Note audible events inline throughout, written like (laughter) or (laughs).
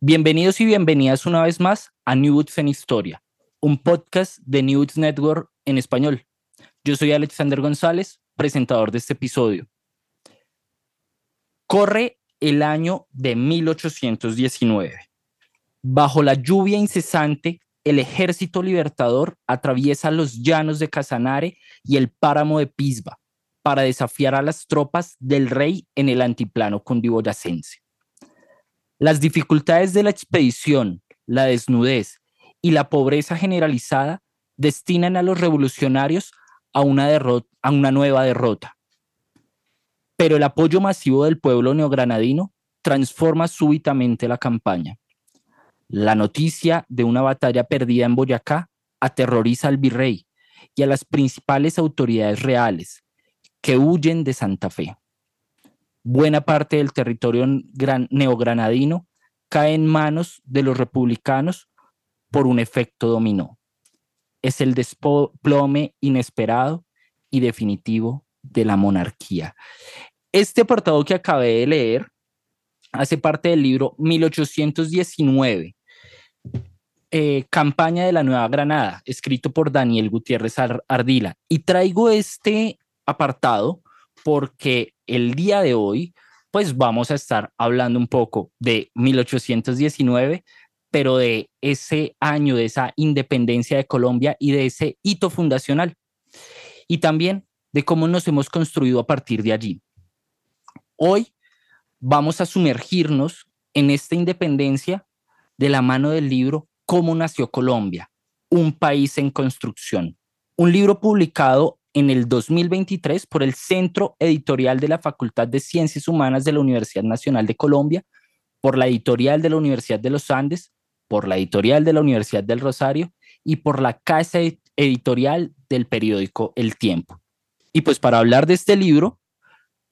Bienvenidos y bienvenidas una vez más a New en Historia, un podcast de New Network en español. Yo soy Alexander González, presentador de este episodio. Corre el año de 1819. Bajo la lluvia incesante, el ejército libertador atraviesa los llanos de Casanare y el páramo de Pisba para desafiar a las tropas del rey en el antiplano cundiboyacense. Las dificultades de la expedición, la desnudez y la pobreza generalizada destinan a los revolucionarios a una, a una nueva derrota. Pero el apoyo masivo del pueblo neogranadino transforma súbitamente la campaña. La noticia de una batalla perdida en Boyacá aterroriza al virrey y a las principales autoridades reales, que huyen de Santa Fe. Buena parte del territorio neogranadino cae en manos de los republicanos por un efecto dominó. Es el desplome inesperado y definitivo de la monarquía. Este apartado que acabé de leer hace parte del libro 1819, eh, Campaña de la Nueva Granada, escrito por Daniel Gutiérrez Ardila. Y traigo este apartado porque el día de hoy, pues vamos a estar hablando un poco de 1819, pero de ese año, de esa independencia de Colombia y de ese hito fundacional. Y también de cómo nos hemos construido a partir de allí. Hoy vamos a sumergirnos en esta independencia de la mano del libro Cómo nació Colombia, un país en construcción. Un libro publicado en el 2023 por el Centro Editorial de la Facultad de Ciencias Humanas de la Universidad Nacional de Colombia, por la editorial de la Universidad de los Andes, por la editorial de la Universidad del Rosario y por la casa editorial del periódico El Tiempo. Y pues para hablar de este libro,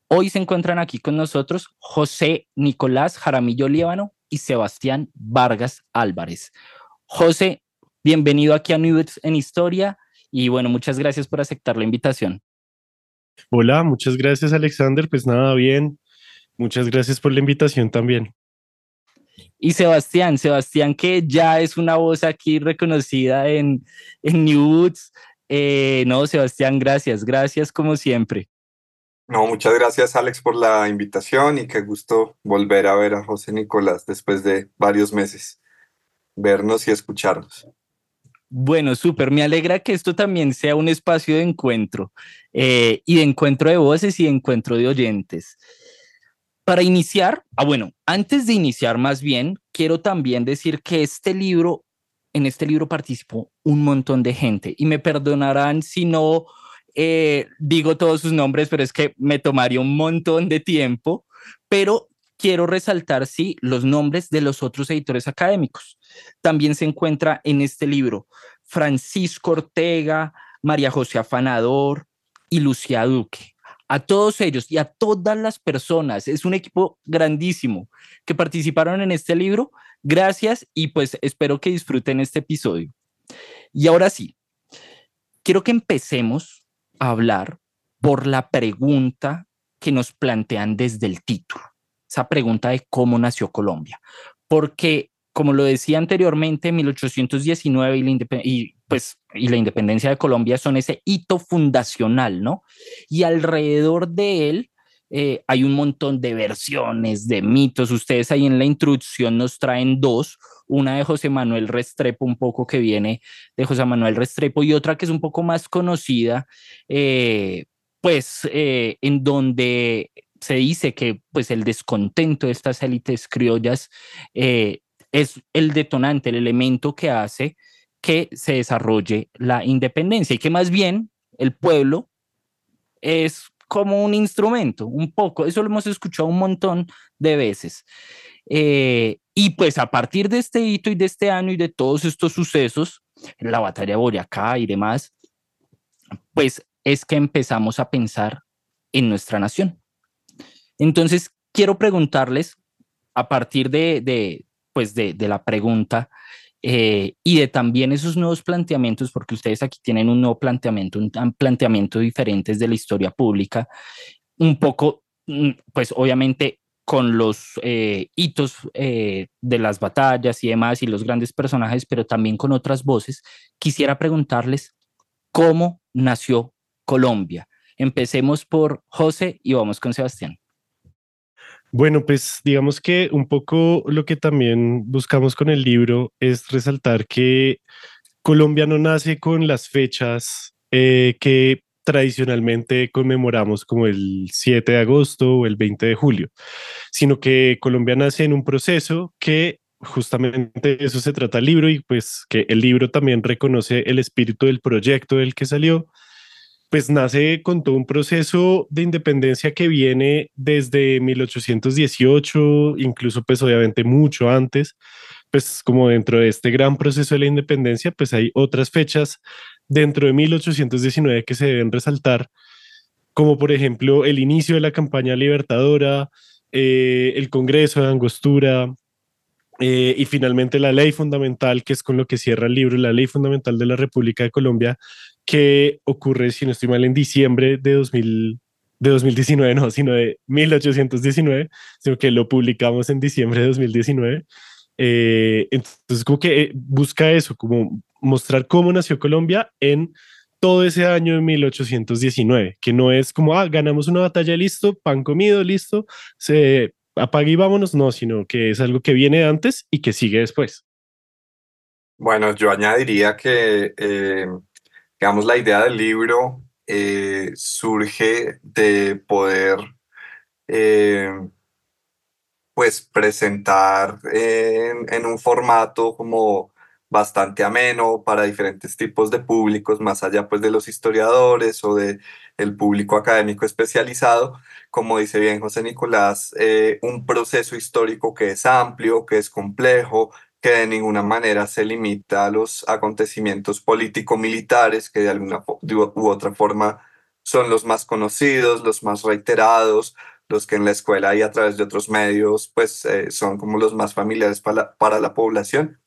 hoy se encuentran aquí con nosotros José Nicolás Jaramillo Líbano y Sebastián Vargas Álvarez. José, bienvenido aquí a New en Historia y bueno, muchas gracias por aceptar la invitación. Hola, muchas gracias Alexander. Pues nada, bien. Muchas gracias por la invitación también. Y Sebastián, Sebastián que ya es una voz aquí reconocida en, en New Woods. Eh, no, Sebastián, gracias, gracias como siempre. No, muchas gracias Alex por la invitación y qué gusto volver a ver a José Nicolás después de varios meses, vernos y escucharnos. Bueno, súper. Me alegra que esto también sea un espacio de encuentro eh, y de encuentro de voces y de encuentro de oyentes. Para iniciar, ah, bueno, antes de iniciar más bien, quiero también decir que este libro, en este libro participó un montón de gente y me perdonarán si no eh, digo todos sus nombres, pero es que me tomaría un montón de tiempo, pero quiero resaltar, sí, los nombres de los otros editores académicos. También se encuentra en este libro Francisco Ortega, María José Afanador y Lucía Duque. a todos ellos y a todas las personas. Es un equipo grandísimo que participaron en este libro. Gracias y pues espero que disfruten este episodio. Y ahora sí, quiero que empecemos a hablar por la pregunta que nos plantean desde el título, esa pregunta de cómo nació Colombia. Porque, como lo decía anteriormente, 1819 y la, pues, y la independencia de Colombia son ese hito fundacional, ¿no? Y alrededor de él eh, hay un montón de versiones, de mitos. Ustedes ahí en la introducción nos traen dos, una de José Manuel Restrepo, un poco que viene de José Manuel Restrepo, y otra que es un poco más conocida, eh, pues eh, en donde se dice que pues el descontento de estas élites criollas es el detonante, el elemento que hace que se desarrolle la independencia y que más bien el pueblo es como un instrumento, un poco. Eso lo hemos escuchado un montón de veces. Eh, y pues a partir de este hito y de este año y de todos estos sucesos, la batalla de Boyacá y demás, pues es que empezamos a pensar en nuestra nación. Entonces, quiero preguntarles, a partir de, de pues de, de la pregunta, eh, y de también esos nuevos planteamientos, porque ustedes aquí tienen un nuevo planteamiento, un planteamiento diferente de la historia pública, un poco, mm, pues obviamente con los eh, hitos eh, de las batallas y demás y los grandes personajes, pero también con otras voces, quisiera preguntarles cómo nació Colombia. Empecemos por José y vamos con Sebastián. Bueno, pues digamos que un poco lo que también buscamos con el libro es resaltar que Colombia no nace con las fechas eh, que tradicionalmente conmemoramos como el 7 de agosto o el 20 de julio, sino que Colombia nace en un proceso que justamente eso se trata el libro y pues que el libro también reconoce el espíritu del proyecto del que salió pues nace con todo un proceso de independencia que viene desde 1818, incluso pues obviamente mucho antes, pues como dentro de este gran proceso de la independencia, pues hay otras fechas dentro de 1819 que se deben resaltar, como por ejemplo el inicio de la campaña libertadora, eh, el Congreso de Angostura, eh, y finalmente la ley fundamental, que es con lo que cierra el libro, la ley fundamental de la República de Colombia, que ocurre, si no estoy mal, en diciembre de, 2000, de 2019, no, sino de 1819, sino que lo publicamos en diciembre de 2019. Eh, entonces, como que eh, busca eso, como mostrar cómo nació Colombia en todo ese año de 1819, que no es como, ah, ganamos una batalla, listo, pan comido, listo, se apague y vámonos, no, sino que es algo que viene antes y que sigue después. Bueno, yo añadiría que eh, digamos, la idea del libro eh, surge de poder, eh, pues, presentar en, un formato como bastante ameno para diferentes tipos de públicos, más allá pues de los historiadores o de público académico especializado, como dice bien José Nicolás, eh, un proceso histórico que es amplio, que es complejo, que de ninguna manera se limita a los acontecimientos político-militares que de alguna u otra forma son los más conocidos, los más reiterados, los que en la escuela y a través de otros medios pues eh, son como los más familiares para para la población,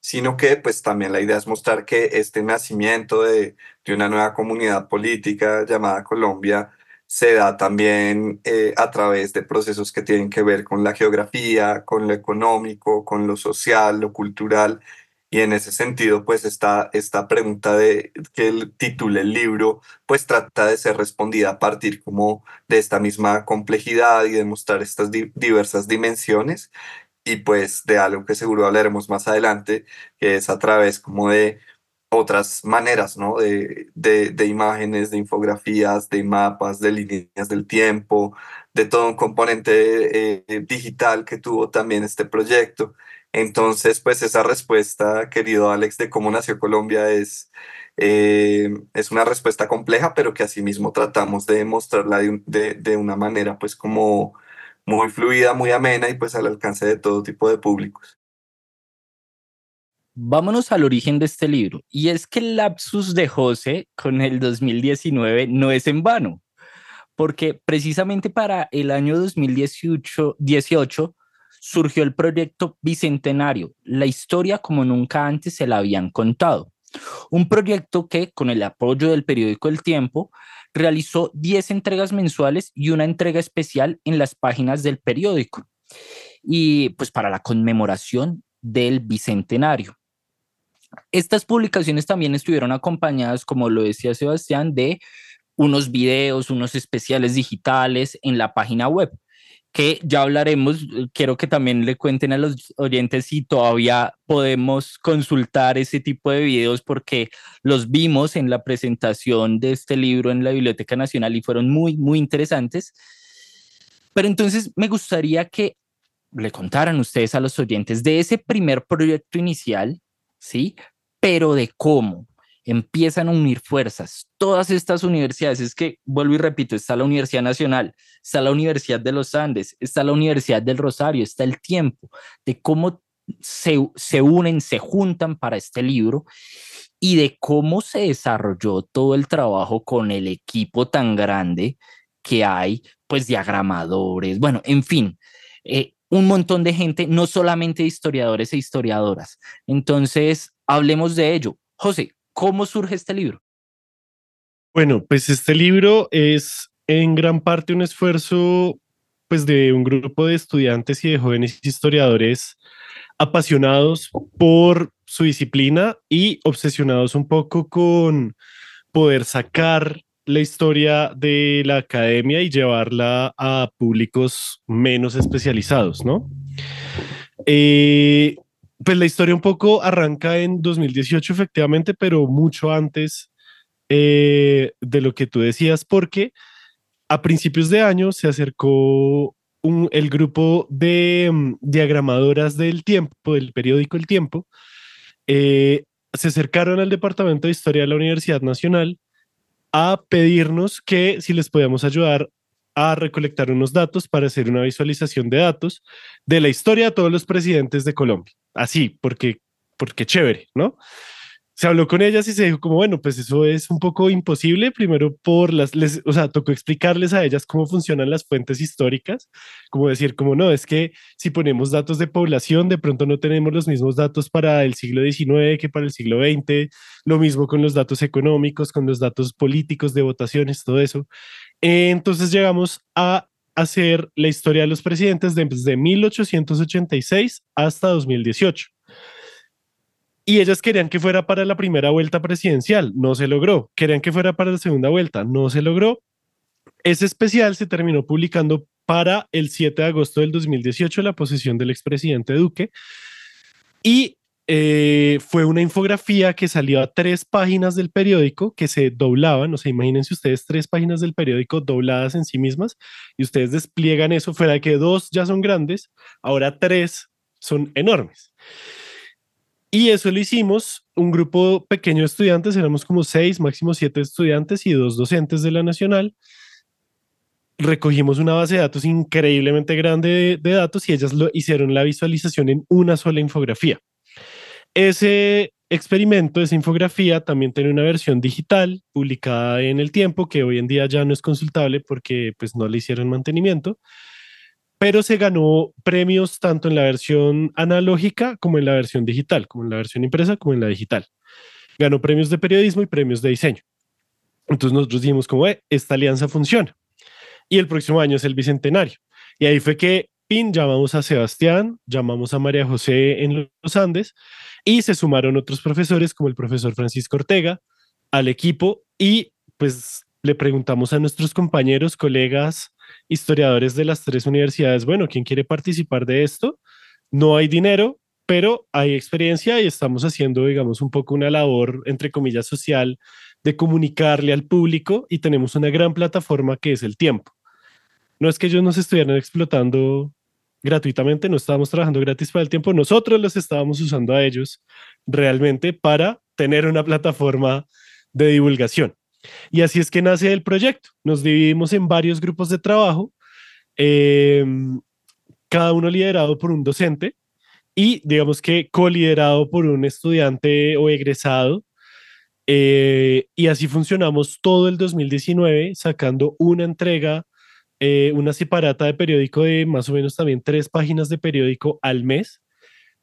sino que pues también la idea es mostrar que este nacimiento de, de una nueva comunidad política llamada Colombia se da también eh, a través de procesos que tienen que ver con la geografía, con lo económico, con lo social, lo cultural. Y en ese sentido, pues esta, esta pregunta de que el titule el libro, pues trata de ser respondida a partir como de esta misma complejidad y de mostrar estas diversas dimensiones y pues de algo que seguro hablaremos más adelante, que es a través como de otras maneras, ¿no? De, de, imágenes, de infografías, de mapas, de líneas del tiempo, de todo un componente eh, digital que tuvo también este proyecto. Entonces, pues esa respuesta, querido Alex, de cómo nació Colombia es, eh, es una respuesta compleja, pero que asimismo tratamos de mostrarla de, de, de una manera pues como muy fluida, muy amena y pues al alcance de todo tipo de públicos vámonos al origen de este libro. Y es que el lapsus de José con el 2019 no es en vano, porque precisamente para el año 2018 18, surgió el proyecto Bicentenario, la historia como nunca antes se la habían contado. Un proyecto que, con el apoyo del periódico El Tiempo, realizó 10 entregas mensuales y una entrega especial en las páginas del periódico. Y pues para la conmemoración del Bicentenario. Estas publicaciones también estuvieron acompañadas, como lo decía Sebastián, de unos videos, unos especiales digitales en la página web que ya hablaremos. Quiero que también le cuenten a los oyentes si todavía podemos consultar ese tipo de videos porque los vimos en la presentación de este libro en la Biblioteca Nacional y fueron muy, muy interesantes. Pero entonces me gustaría que le contaran ustedes a los oyentes de ese primer proyecto inicial, ¿sí? Pero de cómo, empiezan a unir fuerzas. Todas estas universidades, es que, vuelvo y repito, está la Universidad Nacional, está la Universidad de los Andes, está la Universidad del Rosario, está el tiempo de cómo se, se unen, se juntan para este libro y de cómo se desarrolló todo el trabajo con el equipo tan grande que hay, pues diagramadores, bueno, en fin, eh, un montón de gente, no solamente historiadores e historiadoras. Entonces, hablemos de ello. José, ¿Cómo surge este libro? Bueno, pues este libro es en gran parte un esfuerzo pues de un grupo de estudiantes y de jóvenes historiadores apasionados por su disciplina y obsesionados un poco con poder sacar la historia de la academia y llevarla a públicos menos especializados, ¿no? Eh, pues la historia un poco arranca en 2018 efectivamente, pero mucho antes eh, de lo que tú decías, porque a principios de año se acercó el grupo de mm, diagramadoras del tiempo, del periódico El Tiempo, eh, se acercaron al Departamento de Historia de la Universidad Nacional a pedirnos que si les podíamos ayudar a recolectar unos datos para hacer una visualización de datos de la historia de todos los presidentes de Colombia. Así, porque, porque chévere, ¿no? Se habló con ellas y se dijo como, bueno, pues eso es un poco imposible, primero por las, les, o sea, tocó explicarles a ellas cómo funcionan las fuentes históricas, como decir, como no, es que si ponemos datos de población, de pronto no tenemos los mismos datos para el siglo XIX que para el siglo XX, lo mismo con los datos económicos, con los datos políticos de votaciones, todo eso. Entonces llegamos a hacer la historia de los presidentes desde 1886 hasta 2018. Y ellas querían que fuera para la primera vuelta presidencial, no se logró. Querían que fuera para la segunda vuelta, no se logró. Ese especial se terminó publicando para el 7 de agosto del 2018, la posesión del expresidente Duque. Y eh, fue una infografía que salió a tres páginas del periódico que se doblaban, o sea, imagínense ustedes tres páginas del periódico dobladas en sí mismas y ustedes despliegan eso, fuera de que dos ya son grandes, ahora tres son enormes. Y eso lo hicimos un grupo pequeño de estudiantes, éramos como seis, máximo siete estudiantes y dos docentes de la Nacional. Recogimos una base de datos increíblemente grande de, de datos y ellas lo hicieron la visualización en una sola infografía. Ese experimento, esa infografía, también tiene una versión digital publicada en el tiempo, que hoy en día ya no es consultable porque pues no le hicieron mantenimiento, pero se ganó premios tanto en la versión analógica como en la versión digital, como en la versión impresa como en la digital. Ganó premios de periodismo y premios de diseño. Entonces nosotros dijimos como, esta alianza funciona. Y el próximo año es el Bicentenario. Y ahí fue que, pin, llamamos a Sebastián, llamamos a María José en los Andes y se sumaron otros profesores como el profesor Francisco Ortega al equipo y pues le preguntamos a nuestros compañeros, colegas, historiadores de las tres universidades, bueno, ¿quién quiere participar de esto? No hay dinero, pero hay experiencia y estamos haciendo, digamos, un poco una labor, entre comillas, social de comunicarle al público y tenemos una gran plataforma que es el tiempo. No es que ellos nos estuvieran explotando gratuitamente, no estábamos trabajando gratis para el tiempo, nosotros los estábamos usando a ellos realmente para tener una plataforma de divulgación. Y así es que nace el proyecto. Nos dividimos en varios grupos de trabajo, em, cada uno liderado por un docente y digamos que co-liderado por un estudiante o egresado Eh, y así funcionamos todo el 2019, sacando una entrega, eh, una separata de periódico de más o menos también tres páginas de periódico al mes,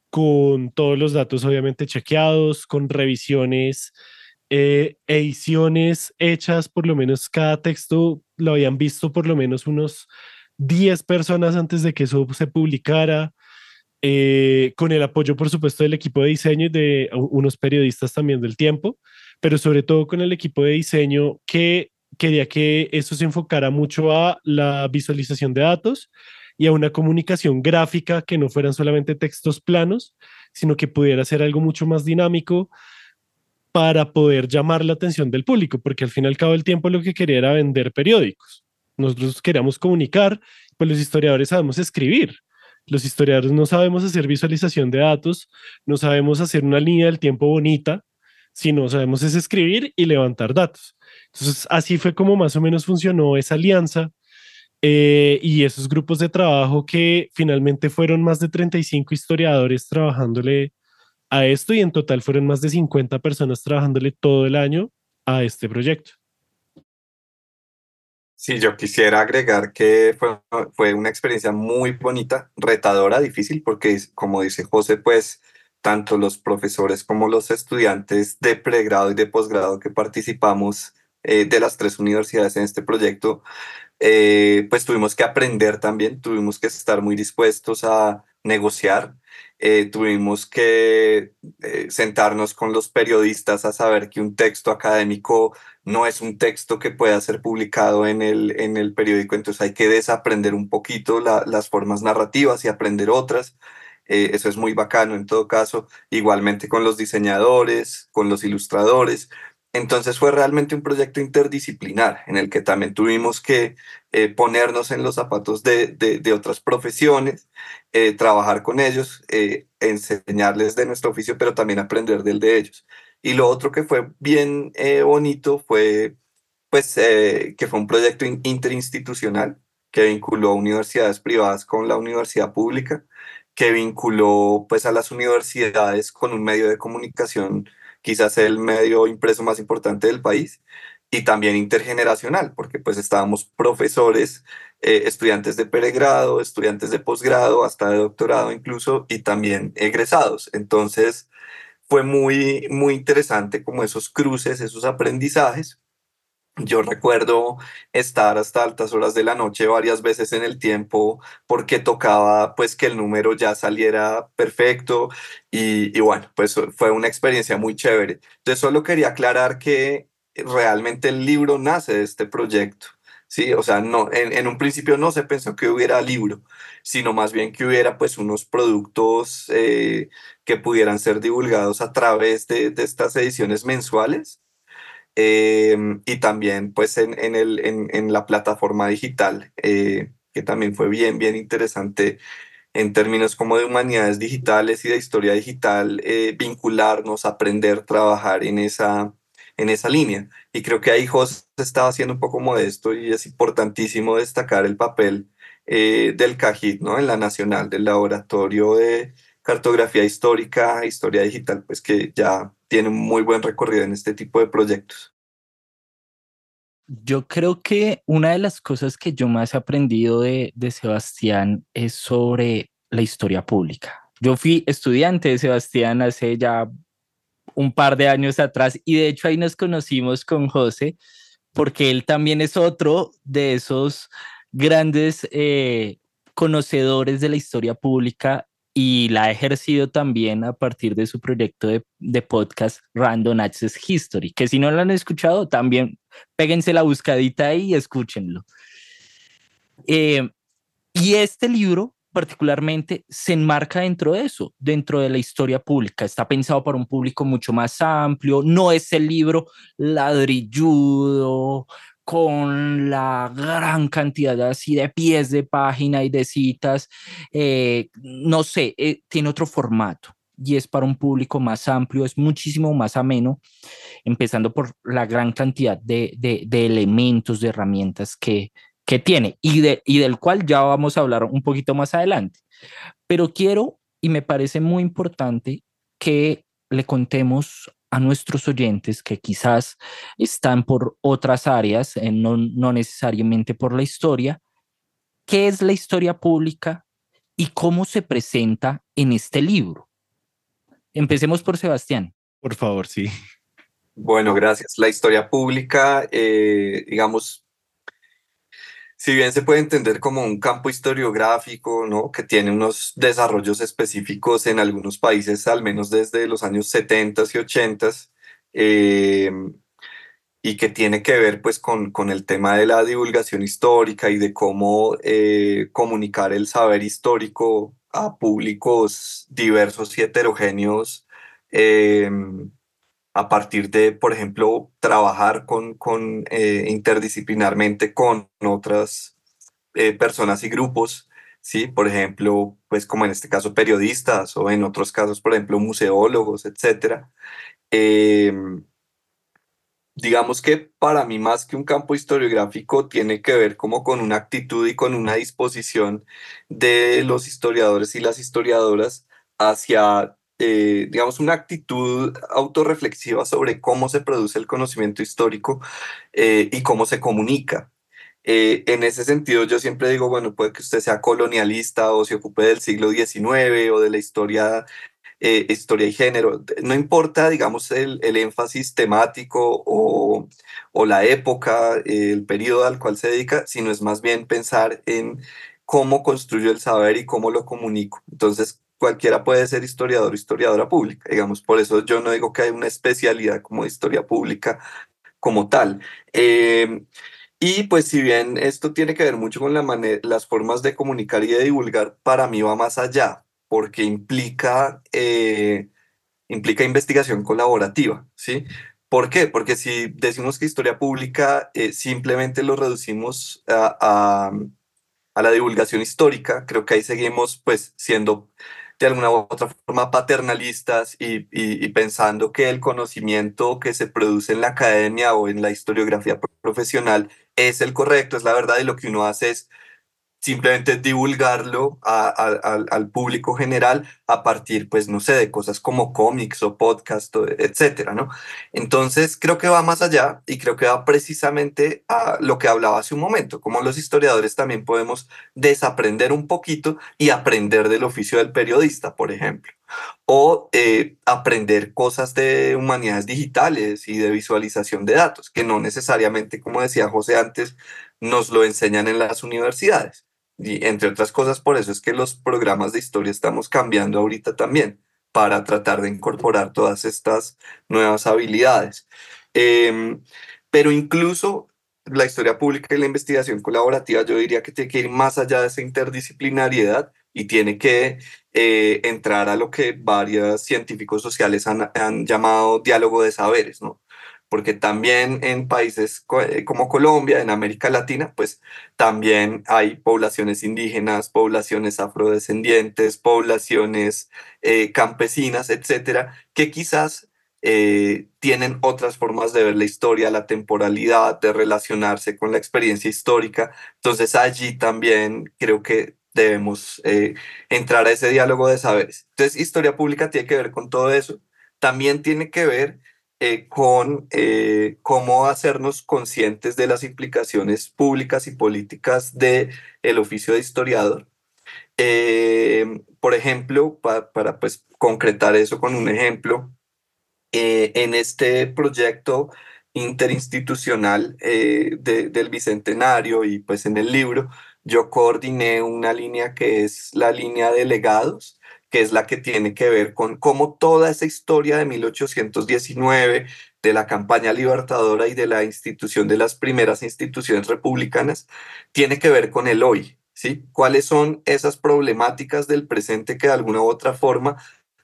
con todos los datos obviamente chequeados, con revisiones, eh, ediciones hechas, por lo menos cada texto lo habían visto por lo menos unos 10 personas antes de que eso se publicara. con el apoyo, por supuesto, del equipo de diseño y de unos periodistas también del tiempo pero sobre todo con el equipo de diseño que quería que eso se enfocara mucho a la visualización de datos y a una comunicación gráfica que no fueran solamente textos planos, sino que pudiera ser algo mucho más dinámico para poder llamar la atención del público, porque al fin y al cabo del tiempo lo que quería era vender periódicos. Nosotros queríamos comunicar, pues los historiadores sabemos escribir. Los historiadores no sabemos hacer visualización de datos, no sabemos hacer una línea del tiempo bonita, si no sabemos es escribir y levantar datos. Entonces, así fue como más o menos funcionó esa alianza eh, y esos grupos de trabajo que finalmente fueron más de 35 historiadores trabajándole a esto y en total fueron más de 50 personas trabajándole todo el año a este proyecto. Sí, yo quisiera agregar que fue, fue una experiencia muy bonita, retadora, difícil, porque como dice José, pues tanto los profesores como los estudiantes de pregrado y de posgrado que participamos eh, de las tres universidades en este proyecto, eh, pues tuvimos que aprender también, tuvimos que estar muy dispuestos a negociar, eh, tuvimos que sentarnos con los periodistas a saber que un texto académico no es un texto que pueda ser publicado en el, en el periódico, entonces hay que desaprender un poquito las formas narrativas y aprender otras. Eh, eso es muy bacano en todo caso, igualmente con los diseñadores, con los ilustradores. Entonces fue realmente un proyecto interdisciplinar en el que también tuvimos que eh, ponernos en los zapatos de, otras profesiones, eh, trabajar con ellos, enseñarles de nuestro oficio, pero también aprender del de ellos. Y lo otro que fue bien bonito fue pues que fue un proyecto interinstitucional que vinculó universidades privadas con la universidad pública que vinculó pues a las universidades con un medio de comunicación, quizás el medio impreso más importante del país, y también intergeneracional, porque pues estábamos profesores, eh, estudiantes de pregrado, estudiantes de posgrado, hasta de doctorado incluso, y también egresados. Entonces fue muy, muy interesante como esos cruces, esos aprendizajes. Yo recuerdo estar hasta altas horas de la noche varias veces en el tiempo porque tocaba pues que el número ya saliera perfecto y, bueno, pues fue una experiencia muy chévere. Entonces solo quería aclarar que realmente el libro nace de este proyecto. Sí, o sea, no, en, un principio no se pensó que hubiera libro, sino más bien que hubiera pues unos productos eh, que pudieran ser divulgados a través de, de estas ediciones mensuales Em, y también pues en, en, el, en, en la plataforma digital, eh, que también fue bien, bien interesante en términos como de humanidades digitales y de historia digital, eh, vincularnos, aprender, trabajar en esa, en esa línea. Y creo que ahí José estaba haciendo un poco modesto y es importantísimo destacar el papel eh, del CAJIT, ¿no? En la nacional, del laboratorio de cartografía histórica, historia digital, pues que ya tiene un muy buen recorrido en este tipo de proyectos. Yo creo que una de las cosas que yo más he aprendido de, de Sebastián es sobre la historia pública. Yo fui estudiante de Sebastián hace ya un par de años atrás y de hecho ahí nos conocimos con José porque él también es otro de esos grandes eh, conocedores de la historia pública y la ha ejercido también a partir de su proyecto de, de, podcast Random Access History, que si no lo han escuchado, también péguense la buscadita ahí y escúchenlo. Eh, y este libro particularmente se enmarca dentro de eso, dentro de la historia pública. Está pensado para un público mucho más amplio, no es el libro ladrilludo, con la gran cantidad así de pies de página y de citas, eh, no sé, eh, tiene otro formato y es para un público más amplio, es muchísimo más ameno, empezando por la gran cantidad de, de, elementos, de herramientas que, que tiene y, de, y del cual ya vamos a hablar un poquito más adelante. Pero quiero, y me parece muy importante, que le contemos a nuestros oyentes que quizás están por otras áreas, eh, no, no necesariamente por la historia, qué es la historia pública y cómo se presenta en este libro. Empecemos por Sebastián. Por favor, sí. Bueno, gracias. La historia pública, eh, digamos, si bien se puede entender como un campo historiográfico, ¿no? Que tiene unos desarrollos específicos en algunos países, al menos desde los años 70 y 80, eh, y que tiene que ver pues con, con, el tema de la divulgación histórica y de cómo eh, comunicar el saber histórico a públicos diversos y heterogéneos. Eh, a partir de, por ejemplo, trabajar con, con eh, interdisciplinarmente con otras eh, personas y grupos, ¿sí? Por ejemplo, pues como en este caso periodistas o en otros casos, por ejemplo, museólogos, etcétera. Em, digamos que para mí más que un campo historiográfico tiene que ver como con una actitud y con una disposición de los historiadores y las historiadoras hacia eh, digamos, una actitud autorreflexiva sobre cómo se produce el conocimiento histórico eh, y cómo se comunica. Eh, en ese sentido, yo siempre digo, bueno, puede que usted sea colonialista o se ocupe del siglo XIX o de la historia, historia y género. No importa, digamos, el, el énfasis temático o, o la época, el periodo al cual se dedica, sino es más bien pensar en cómo construyo el saber y cómo lo comunico. Entonces, cualquiera puede ser historiador o historiadora pública, digamos, por eso yo no digo que hay una especialidad como historia pública como tal. Em, y pues si bien esto tiene que ver mucho con la las formas de comunicar y de divulgar, para mí va más allá, porque implica, eh, implica investigación colaborativa, ¿sí? ¿Por qué? Porque si decimos que historia pública eh, simplemente lo reducimos a, a, la divulgación histórica, creo que ahí seguimos pues siendo de alguna u otra forma paternalistas y, y, pensando que el conocimiento que se produce en la academia o en la historiografía profesional es el correcto, es la verdad y lo que uno hace es simplemente divulgarlo al público general a partir, pues, no sé, de cosas como cómics o podcast, etcétera, ¿no? Entonces, creo que va más allá y creo que va precisamente a lo que hablaba hace un momento, como los historiadores también podemos desaprender un poquito y aprender del oficio del periodista, por ejemplo, o eh, aprender cosas de humanidades digitales y de visualización de datos, que no necesariamente, como decía José antes, nos lo enseñan en las universidades. Y entre otras cosas, por eso es que los programas de historia estamos cambiando ahorita también para tratar de incorporar todas estas nuevas habilidades. Em, pero incluso la historia pública y la investigación colaborativa, yo diría que tiene que ir más allá de esa interdisciplinariedad y tiene que eh, entrar a lo que varios científicos sociales han, han llamado diálogo de saberes, ¿no? Porque también en países eh, como Colombia, en América Latina, pues también hay poblaciones indígenas, poblaciones afrodescendientes, poblaciones eh, campesinas, etcétera, que quizás eh, tienen otras formas de ver la historia, la temporalidad, de relacionarse con la experiencia histórica. Entonces allí también creo que debemos entrar a ese diálogo de saberes. Entonces, historia pública tiene que ver con todo eso. También tiene que ver eh, con eh, cómo hacernos conscientes de las implicaciones públicas y políticas del el oficio de historiador. Eh, por ejemplo, para pues, concretar eso con un ejemplo, en este proyecto interinstitucional del Bicentenario y pues en el libro, yo coordiné una línea que es la línea de legados, que es la que tiene que ver con cómo toda esa historia de 1819, de la campaña libertadora y de la institución de las primeras instituciones republicanas, tiene que ver con el hoy, ¿sí? ¿Cuáles son esas problemáticas del presente que de alguna u otra forma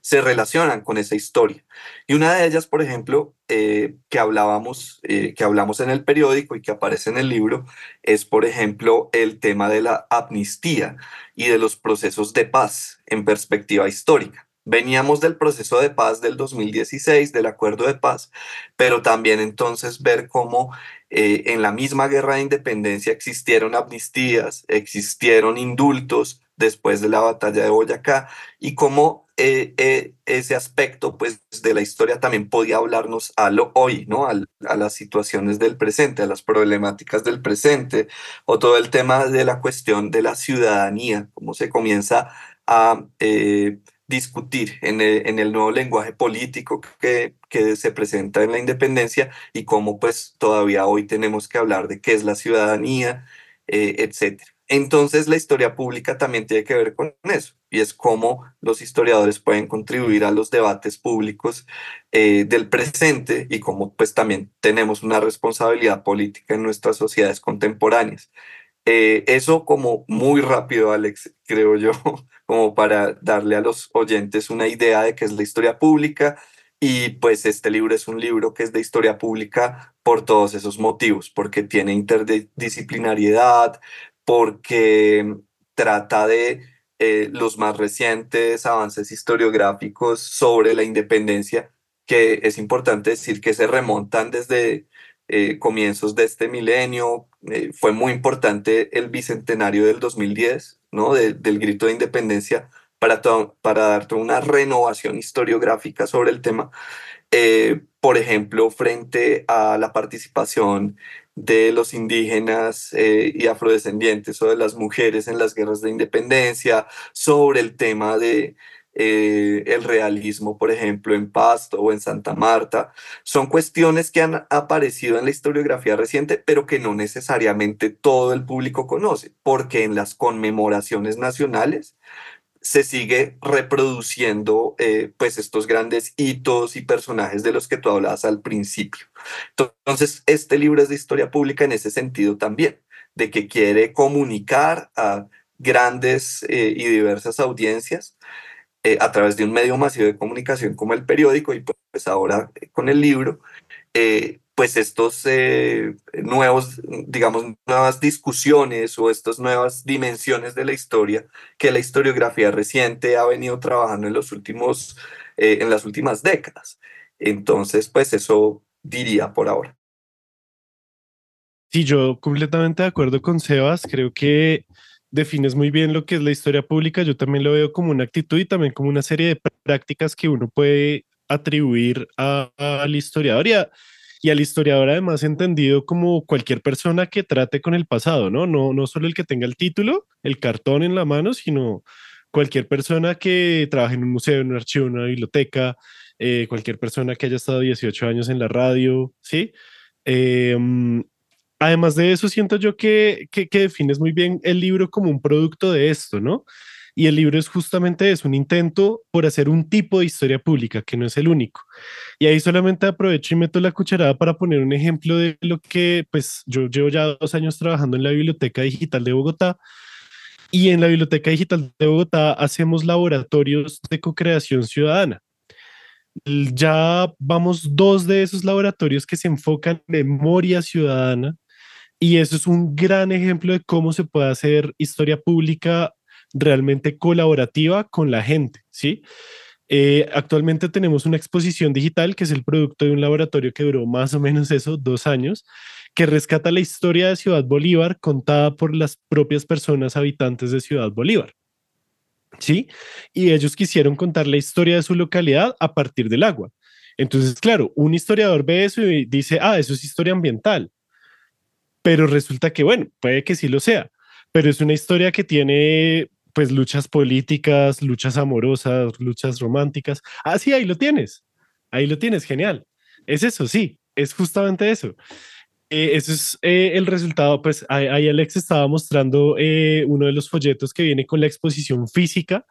se relacionan con esa historia. Y una de ellas, por ejemplo, eh, que, hablábamos, eh, que hablamos en el periódico y que aparece en el libro, es, por ejemplo, el tema de la amnistía y de los procesos de paz en perspectiva histórica. Veníamos del proceso de paz del 2016, del acuerdo de paz, pero también entonces ver cómo eh, en la misma guerra de independencia existieron amnistías, existieron indultos, después de la batalla de Boyacá y cómo eh, eh, ese aspecto pues, de la historia también podía hablarnos a lo hoy, ¿no? A, las situaciones del presente, a las problemáticas del presente, o todo el tema de la cuestión de la ciudadanía, cómo se comienza a eh, discutir en el, nuevo lenguaje político que, se presenta en la independencia y cómo pues todavía hoy tenemos que hablar de qué es la ciudadanía, etcétera. Entonces la historia pública también tiene que ver con eso y es cómo los historiadores pueden contribuir a los debates públicos eh, del presente y cómo pues también tenemos una responsabilidad política en nuestras sociedades contemporáneas. Eh, eso como muy rápido, Alex, creo yo, (laughs) como para darle a los oyentes una idea de qué es la historia pública. Y pues este libro es un libro que es de historia pública por todos esos motivos, porque tiene interdisciplinariedad, porque trata de eh, los más recientes avances historiográficos sobre la independencia, que es importante decir que se remontan desde eh, comienzos de este milenio. Eh, fue muy importante el bicentenario del 2010, ¿no? del grito de independencia, para, para dar una renovación historiográfica sobre el tema. por ejemplo, frente a la participación de los indígenas eh, y afrodescendientes o de las mujeres en las guerras de independencia, sobre el tema de eh, el realismo, por ejemplo, en Pasto o en Santa Marta. Son cuestiones que han aparecido en la historiografía reciente, pero que no necesariamente todo el público conoce, porque en las conmemoraciones nacionales se sigue reproduciendo eh, pues estos grandes hitos y personajes de los que tú hablabas al principio. Entonces, este libro es de historia pública en ese sentido también, de que quiere comunicar a grandes eh, y diversas audiencias eh, a través de un medio masivo de comunicación como el periódico y pues ahora con el libro, pues estos eh, nuevos, digamos, nuevas discusiones o estas nuevas dimensiones de la historia que la historiografía reciente ha venido trabajando en los últimos, eh, en las últimas décadas. Entonces, pues eso diría por ahora. Sí, yo completamente de acuerdo con Sebas. Creo que defines muy bien lo que es la historia pública. Yo también lo veo como una actitud y también como una serie de prácticas que uno puede atribuir al historiador y a, y al historiador además entendido como cualquier persona que trate con el pasado, ¿no? No, no solo el que tenga el título, el cartón en la mano, sino cualquier persona que trabaje en un museo, en un archivo, en una biblioteca, eh, cualquier persona que haya estado 18 años en la radio, ¿sí? Em, además de eso, siento yo que, que, que defines muy bien el libro como un producto de esto, ¿no? Y el libro es justamente eso, un intento por hacer un tipo de historia pública, que no es el único. Y ahí solamente aprovecho y meto la cucharada para poner un ejemplo de lo que, pues yo llevo ya dos años trabajando en la Biblioteca Digital de Bogotá. Y en la Biblioteca Digital de Bogotá hacemos laboratorios de co-creación ciudadana. Ya vamos dos de esos laboratorios que se enfocan en memoria ciudadana y eso es un gran ejemplo de cómo se puede hacer historia pública realmente colaborativa con la gente, ¿sí? Eh, actualmente tenemos una exposición digital que es el producto de un laboratorio que duró más o menos eso, dos años, que rescata la historia de Ciudad Bolívar contada por las propias personas habitantes de Ciudad Bolívar. ¿Sí? Y ellos quisieron contar la historia de su localidad a partir del agua. Entonces, claro, un historiador ve eso y dice, ah, eso es historia ambiental. Pero resulta que, bueno, puede que sí lo sea, pero es una historia que tiene pues luchas políticas, luchas amorosas, luchas románticas. Ah, sí, ahí lo tienes. Ahí lo tienes, genial. Es eso, sí, es justamente eso. Eh, eso es eh, el resultado, pues ahí Alex estaba mostrando eh, uno de los folletos que viene con la exposición física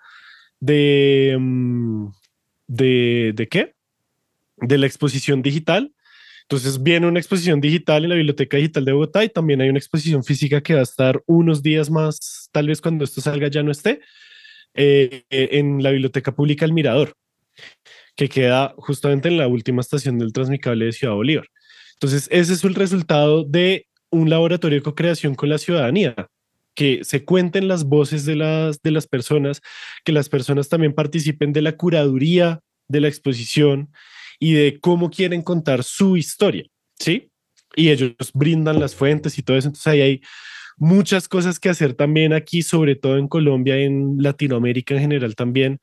de, mm, de, ¿de qué? De la exposición digital entonces viene una exposición digital en la Biblioteca Digital de Bogotá y también hay una exposición física que va a estar unos días más, tal vez cuando esto salga ya no esté, eh, en la Biblioteca Pública El Mirador, que queda justamente en la última estación del Transmicable de Ciudad Bolívar. Entonces ese es el resultado de un laboratorio de co-creación con la ciudadanía, que se cuenten las voces de las, de las personas, que las personas también participen de la curaduría de la exposición y de cómo quieren contar su historia, ¿sí? Y ellos brindan las fuentes y todo eso. Entonces ahí hay muchas cosas que hacer también aquí, sobre todo en Colombia, en Latinoamérica en general también,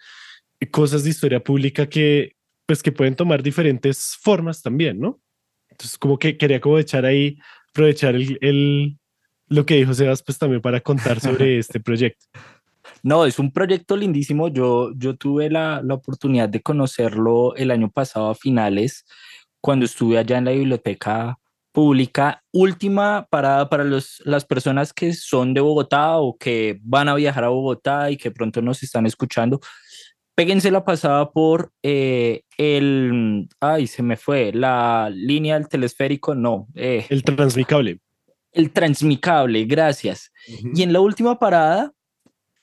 cosas de historia pública que, pues, que pueden tomar diferentes formas también, ¿no? Entonces, como que quería como echar ahí, aprovechar el, el lo que dijo Sebas, pues también para contar sobre (laughs) este proyecto. No, es un proyecto lindísimo. Yo, yo tuve la, la, oportunidad de conocerlo el año pasado a finales, cuando estuve allá en la biblioteca pública. Última parada para los, las personas que son de Bogotá o que van a viajar a Bogotá y que pronto nos están escuchando. Péguense la pasada por eh, el, ay, se me fue, la línea del telesférico, no. Eh, el transmicable. El transmicable, gracias. Uh -huh. Y en la última parada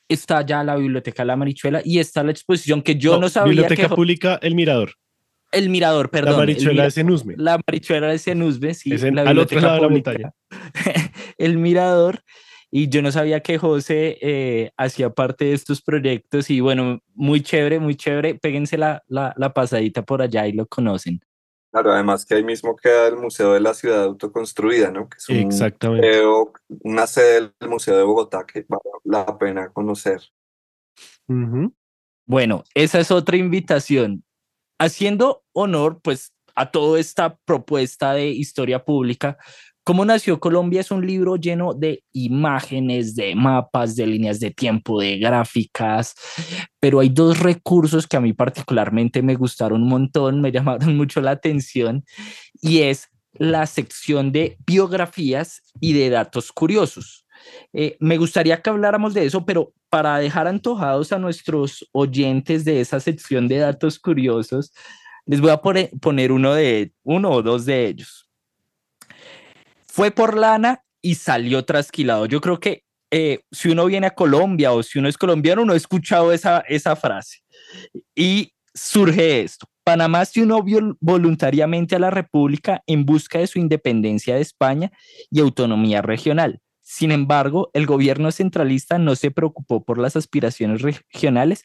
está ya la Biblioteca La Marichuela y está la exposición que yo no, no sabía. Biblioteca que... Pública El Mirador. El Mirador, perdón. La Marichuela de Senusme. La Marichuela de Senusme, sí. Es en, la al otro lado Pública. de la montaña. (laughs) el Mirador. Y yo no sabía que José eh, hacía parte de estos proyectos y bueno, muy chévere, muy chévere. Péguense la, la, la pasadita por allá y lo conocen. Claro, además que ahí mismo queda el Museo de la Ciudad Autoconstruida, ¿no? Que es un Exactamente. Museo, una sede del Museo de Bogotá que vale la pena conocer. Uh -huh. Bueno, esa es otra invitación. Haciendo honor, pues, a toda esta propuesta de historia pública, ¿Cómo nació Colombia? Es un libro lleno de imágenes, de mapas, de líneas de tiempo, de gráficas, pero hay dos recursos que a mí particularmente me gustaron un montón, me (laughs) llamaron mucho la atención, y es la sección de biografías y de datos curiosos. Eh, me gustaría que habláramos de eso, pero para dejar antojados a nuestros oyentes de esa sección de datos curiosos, les voy a poner uno, de, uno o dos de ellos fue por lana y salió trasquilado. Yo creo que eh, si uno viene a Colombia o si uno es colombiano, no ha escuchado esa, esa frase. Y surge esto. Panamá se unió voluntariamente a la República en busca de su independencia de España y autonomía regional. Sin embargo, el gobierno centralista no se preocupó por las aspiraciones regionales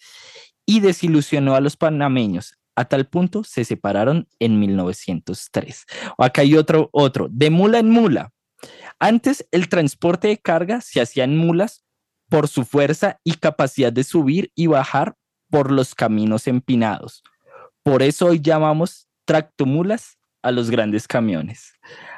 y desilusionó a los panameños. A tal punto se separaron en 1903. Acá hay otro, otro, de mula en mula. Antes el transporte de carga se hacía en mulas por su fuerza y capacidad de subir y bajar por los caminos empinados. Por eso hoy llamamos tractomulas a los grandes camiones.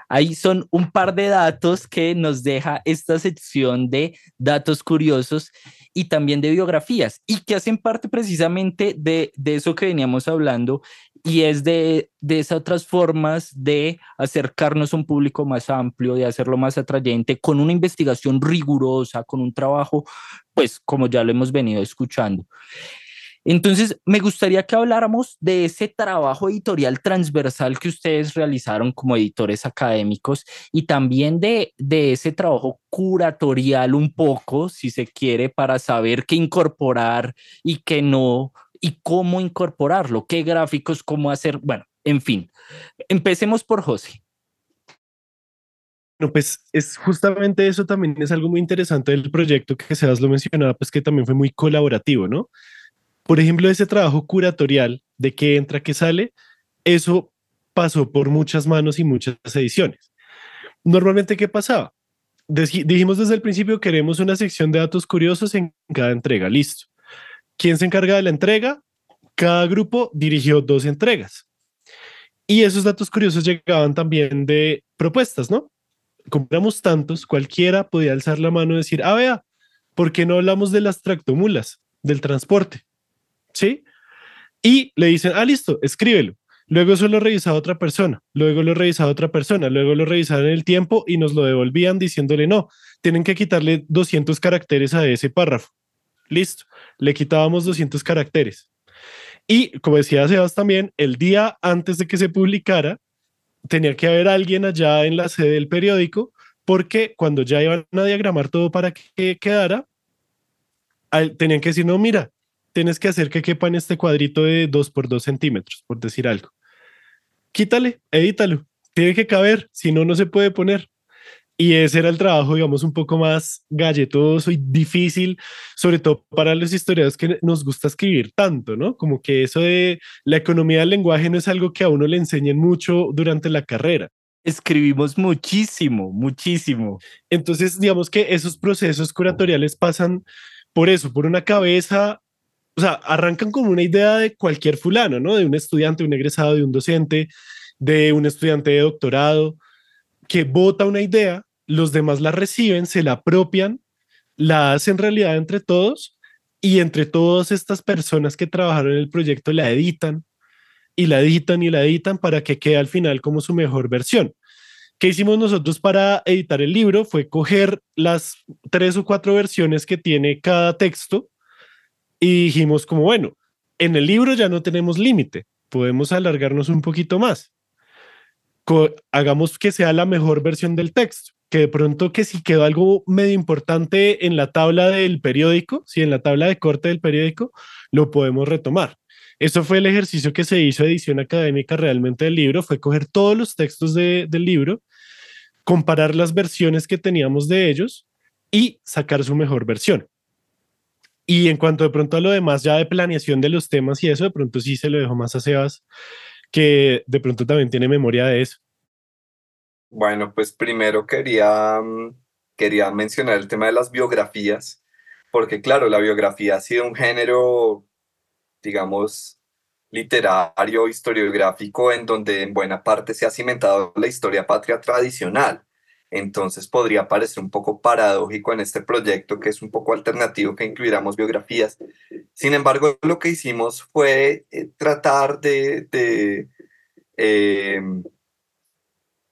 Ahí son un par de datos que nos deja esta sección de datos curiosos y también de biografías y que hacen parte precisamente de, de eso que veníamos hablando y es de, de esas otras formas de acercarnos a un público más amplio, de hacerlo más atrayente, con una investigación rigurosa, con un trabajo, pues como ya lo hemos venido escuchando. Entonces, me gustaría que habláramos de ese trabajo editorial transversal que ustedes realizaron como editores académicos y también de, de ese trabajo curatorial un poco, si se quiere, para saber qué incorporar y qué no, y cómo incorporarlo, qué gráficos, cómo hacer, bueno, en fin. Empecemos por José. No, pues es justamente eso también es algo muy interesante del proyecto que Sebas lo mencionaba, pues que también fue muy colaborativo, ¿no? Por ejemplo, ese trabajo curatorial de qué entra, qué sale, eso pasó por muchas manos y muchas ediciones. Normalmente, ¿qué pasaba? dijimos desde el principio, queremos una sección de datos curiosos en cada entrega, listo. ¿Quién se encarga de la entrega? Cada grupo dirigió dos entregas. Y esos datos curiosos llegaban también de propuestas, ¿no? Compramos tantos, cualquiera podía alzar la mano y decir, ah, vea, ¿por qué no hablamos de las tractomulas, del transporte? ¿Sí? Y le dicen, ah, listo, escríbelo. Luego eso lo revisaba otra persona, luego lo revisaba otra persona, luego lo revisaban en el tiempo y nos lo devolvían diciéndole, no, tienen que quitarle 200 caracteres a ese párrafo. Listo, le quitábamos 200 caracteres. Y como decía Sebas también, el día antes de que se publicara, tenía que haber alguien allá en la sede del periódico, porque cuando ya iban a diagramar todo para que quedara, tenían que decir, no, mira, tienes que hacer que quepa en este cuadrito de 2 por 2 centímetros, por decir algo. Quítale, edítalo, tiene que caber, si no, no se puede poner. Y ese era el trabajo, digamos, un poco más galletoso y difícil, sobre todo para los historiadores que nos gusta escribir tanto, ¿no? Como que eso de la economía del lenguaje no es algo que a uno le enseñen mucho durante la carrera. Escribimos muchísimo, muchísimo. Entonces, digamos que esos procesos curatoriales pasan por eso, por una cabeza, o sea, arrancan como una idea de cualquier fulano, ¿no? De un estudiante, un egresado, de un docente, de un estudiante de doctorado, que vota una idea, los demás la reciben, se la apropian, la hacen realidad entre todos y entre todas estas personas que trabajaron en el proyecto la editan y la editan y la editan para que quede al final como su mejor versión. ¿Qué hicimos nosotros para editar el libro? Fue coger las tres o cuatro versiones que tiene cada texto y dijimos como, bueno, en el libro ya no tenemos límite, podemos alargarnos un poquito más. hagamos que sea la mejor versión del texto, que de pronto que si quedó algo medio importante en la tabla del periódico, si en la tabla de corte del periódico, lo podemos retomar. Eso fue el ejercicio que se hizo edición académica realmente del libro, fue coger todos los textos del libro, comparar las versiones que teníamos de ellos y sacar su mejor versión. Y en cuanto de pronto a lo demás, ya de planeación de los temas y eso, de pronto sí se lo dejo más a Sebas, que de pronto también tiene memoria de eso. Bueno, pues primero quería, mm, quería mencionar el tema de las biografías, porque claro, la biografía ha sido un género digamos, literario, historiográfico, en donde en buena parte se ha cimentado la historia patria tradicional. Entonces podría parecer un poco paradójico en este proyecto, que es un poco alternativo, que incluyéramos biografías. Sin embargo, lo que hicimos fue eh, tratar de, em,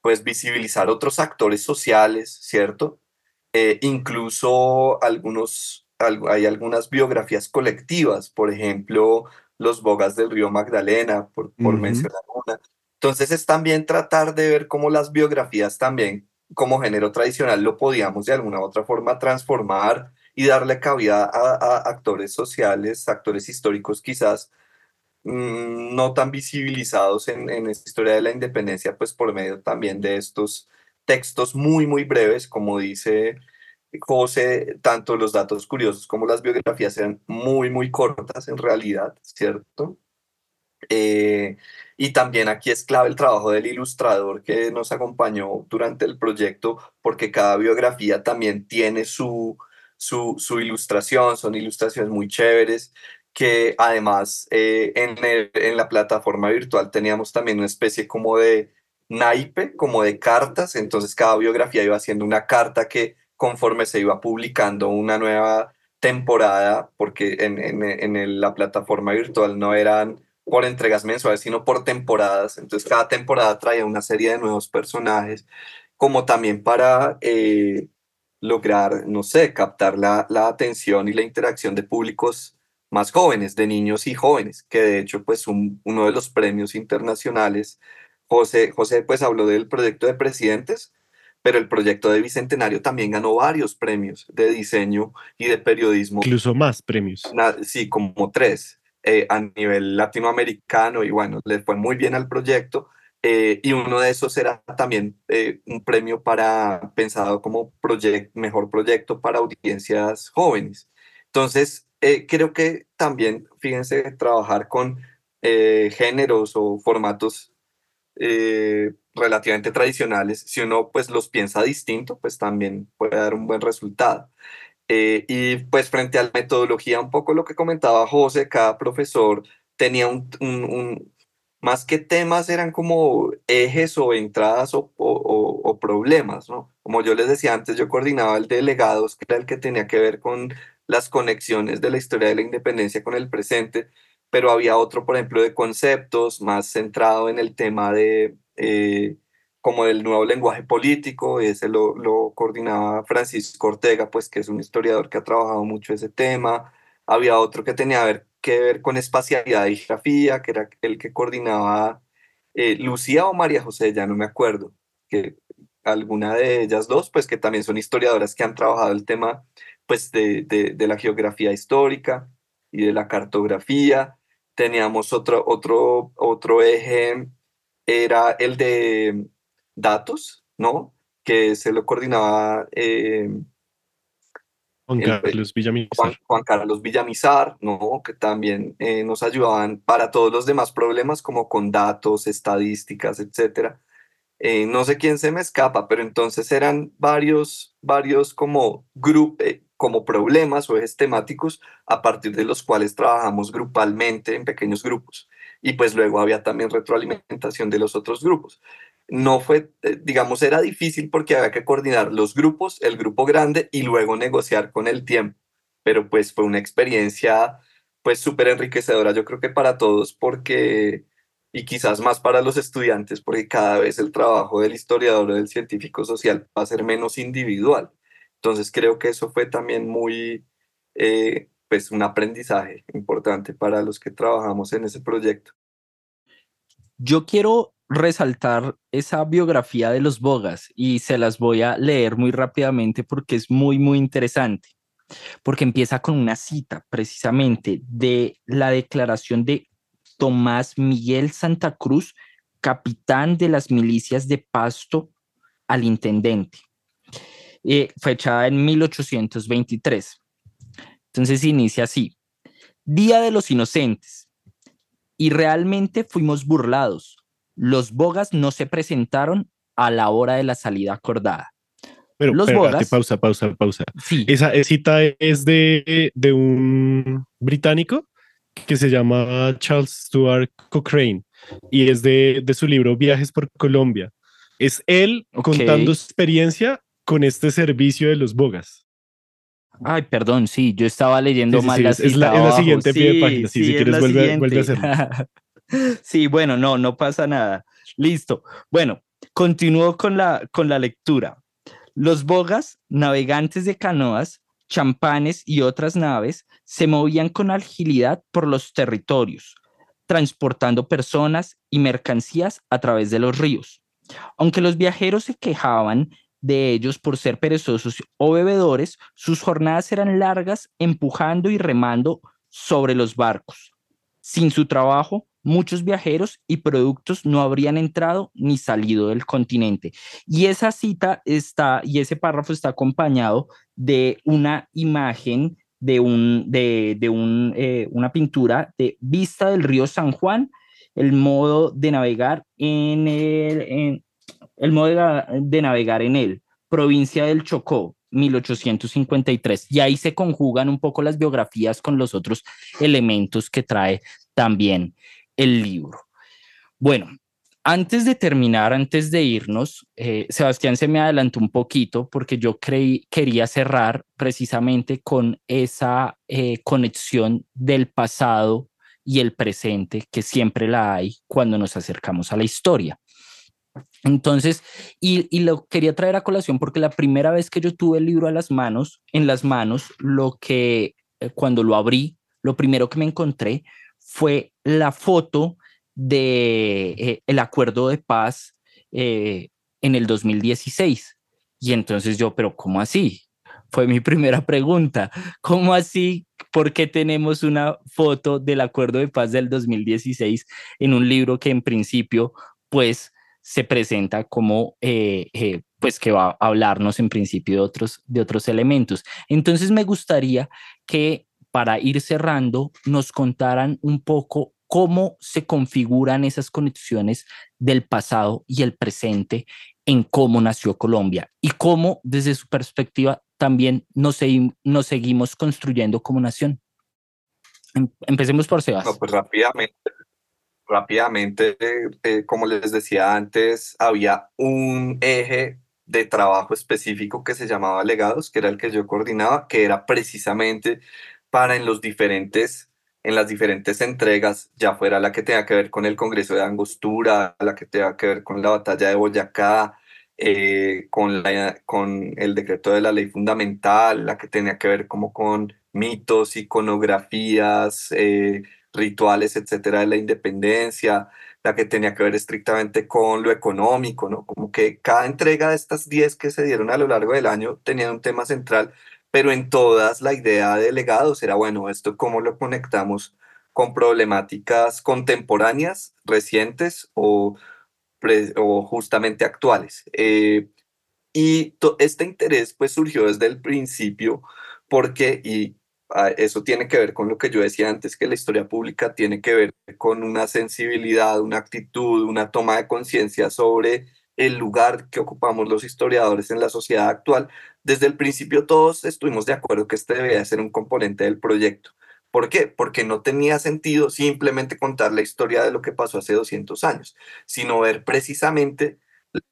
pues visibilizar otros actores sociales, ¿cierto? Eh, incluso algunos hay algunas biografías colectivas, por ejemplo, los Bogas del Río Magdalena, por, mencionar una. Entonces es también tratar de ver cómo las biografías también, como género tradicional, lo podíamos de alguna u otra forma transformar y darle cabida a, actores sociales, actores históricos quizás mm, no tan visibilizados en, en esta historia de la independencia, pues por medio también de estos textos muy, muy breves, como dice José, tanto los datos curiosos como las biografías eran muy, muy cortas en realidad, ¿cierto? Eh, y también aquí es clave el trabajo del ilustrador que nos acompañó durante el proyecto, porque cada biografía también tiene su, su, su ilustración, son ilustraciones muy chéveres, que además eh, en, en la plataforma virtual teníamos también una especie como de naipe, como de cartas, entonces cada biografía iba haciendo una carta que conforme se iba publicando una nueva temporada, porque en, en, la plataforma virtual no eran por entregas mensuales, sino por temporadas. Entonces cada temporada traía una serie de nuevos personajes, como también para eh, lograr, no sé, captar la, la, atención y la interacción de públicos más jóvenes, de niños y jóvenes, que de hecho, pues uno de los premios internacionales, José, José pues habló del proyecto de presidentes, pero el proyecto de Bicentenario también ganó varios premios de diseño y de periodismo. Incluso más premios. Sí, como tres eh, a nivel latinoamericano y bueno, le fue muy bien al proyecto. Eh, y uno de esos era también eh, un premio para pensado como mejor proyecto para audiencias jóvenes. Entonces, creo que también, fíjense, trabajar con géneros o formatos relativamente tradicionales, si uno pues los piensa distinto, pues también puede dar un buen resultado. Eh, y pues frente a la metodología, un poco lo que comentaba José, cada profesor tenía un, un, más que temas, eran como ejes o entradas o, o, problemas, ¿no? Como yo les decía antes, yo coordinaba el de legados, que era el que tenía que ver con las conexiones de la historia de la independencia con el presente, pero había otro, por ejemplo, de conceptos, más centrado en el tema de eh, como del nuevo lenguaje político, ese lo, lo, coordinaba Francisco Ortega, pues que es un historiador que ha trabajado mucho ese tema. Había otro que tenía ver, que ver con espacialidad y geografía, que era el que coordinaba eh, Lucía o María José, ya no me acuerdo, que alguna de ellas dos, pues que también son historiadoras que han trabajado el tema pues de, de, de la geografía histórica y de la cartografía. Teníamos otro, otro, otro eje era el de datos, ¿no? Que se lo coordinaba eh, Juan Carlos Villamizar. Juan, Carlos Villamizar, ¿no? Que también eh, nos ayudaban para todos los demás problemas, como con datos, estadísticas, etcétera. eh, no sé quién se me escapa, pero entonces eran varios, varios como grupos, eh, como problemas o ejes temáticos a partir de los cuales trabajamos grupalmente en pequeños grupos. Y pues luego había también retroalimentación de los otros grupos. No fue, eh, digamos, era difícil porque había que coordinar los grupos, el grupo grande y luego negociar con el tiempo. Pero pues fue una experiencia pues súper enriquecedora, yo creo que para todos, porque y quizás más para los estudiantes, porque cada vez el trabajo del historiador o del científico social va a ser menos individual. Entonces creo que eso fue también muy, eh, pues un aprendizaje importante para los que trabajamos en ese proyecto. Yo quiero resaltar esa biografía de los Bogas y se las voy a leer muy rápidamente porque es muy, muy interesante. Porque empieza con una cita precisamente de la declaración de Tomás Miguel Santa Cruz, capitán de las milicias de Pasto, al intendente, eh, fechada en 1823. Entonces inicia así, Día de los Inocentes. Y realmente fuimos burlados. Los bogas no se presentaron a la hora de la salida acordada. Pero, los bogas, pausa, pausa, pausa. Sí. Esa cita es de, de un británico que se llama Charles Stuart Cochrane y es de, de su libro Viajes por Colombia. Es él contando su experiencia con este servicio de los bogas. Ay, perdón, sí, yo estaba leyendo mal la es, la, siguiente pie de página, sí, si quieres vuelve, vuelve, a hacerlo. (laughs) sí, bueno, no, no pasa nada. Listo. Bueno, continúo con la, con la lectura. Los bogas, navegantes de canoas, champanes y otras naves se movían con agilidad por los territorios, transportando personas y mercancías a través de los ríos. Aunque los viajeros se quejaban de ellos por ser perezosos o bebedores, sus jornadas eran largas empujando y remando sobre los barcos. Sin su trabajo, muchos viajeros y productos no habrían entrado ni salido del continente. Y esa cita está, y ese párrafo está acompañado de una imagen de, un, de, de un, eh, una pintura de vista del río San Juan, el modo de navegar en el, el modo de, de navegar en él, provincia del Chocó, 1853. Y ahí se conjugan un poco las biografías con los otros elementos que trae también el libro. Bueno, antes de terminar, antes de irnos, eh, Sebastián se me adelantó un poquito porque yo creí, quería cerrar precisamente con esa eh, conexión del pasado y el presente que siempre la hay cuando nos acercamos a la historia. Entonces, y, lo quería traer a colación porque la primera vez que yo tuve el libro a las manos, en las manos, lo que eh, cuando lo abrí, lo primero que me encontré fue la foto de eh, el acuerdo de paz eh, en el 2016. Y entonces yo, pero ¿cómo así? Fue mi (laughs) primera pregunta. ¿Cómo así? ¿Por qué tenemos una foto del acuerdo de paz del 2016 en un libro que en principio, pues, se presenta como, eh, pues, que va a hablarnos en principio de otros, de otros elementos? Entonces me gustaría que para ir cerrando, nos contaran un poco cómo se configuran esas conexiones del pasado y el presente en cómo nació Colombia y cómo desde su perspectiva también nos, seguimos construyendo como nación. Em, empecemos por Sebas. pues rápidamente, rápidamente, eh, como les decía antes, había un eje de trabajo específico que se llamaba legados, que era el que yo coordinaba, que era precisamente para en los diferentes en las diferentes entregas, ya fuera la que tenga que ver con el Congreso de Angostura, la que tenga que ver con la batalla de Boyacá, eh, con, la, con el decreto de la ley fundamental, la que tenía que ver como con mitos, iconografías, eh, rituales, etcétera, de la independencia, la que tenía que ver estrictamente con lo económico, ¿no? Como que cada entrega de estas 10 que se dieron a lo largo del año tenía un tema central pero en todas la idea de legados era, bueno, esto cómo lo conectamos con problemáticas contemporáneas, recientes o, o justamente actuales. Eh, y este interés pues surgió desde el principio porque, y ah, eso tiene que ver con lo que yo decía antes, que la historia pública tiene que ver con una sensibilidad, una actitud, una toma de conciencia sobre el lugar que ocupamos los historiadores en la sociedad actual, desde el principio todos estuvimos de acuerdo que este debía ser un componente del proyecto. ¿Por qué? Porque no tenía sentido simplemente contar la historia de lo que pasó hace 200 años, sino ver precisamente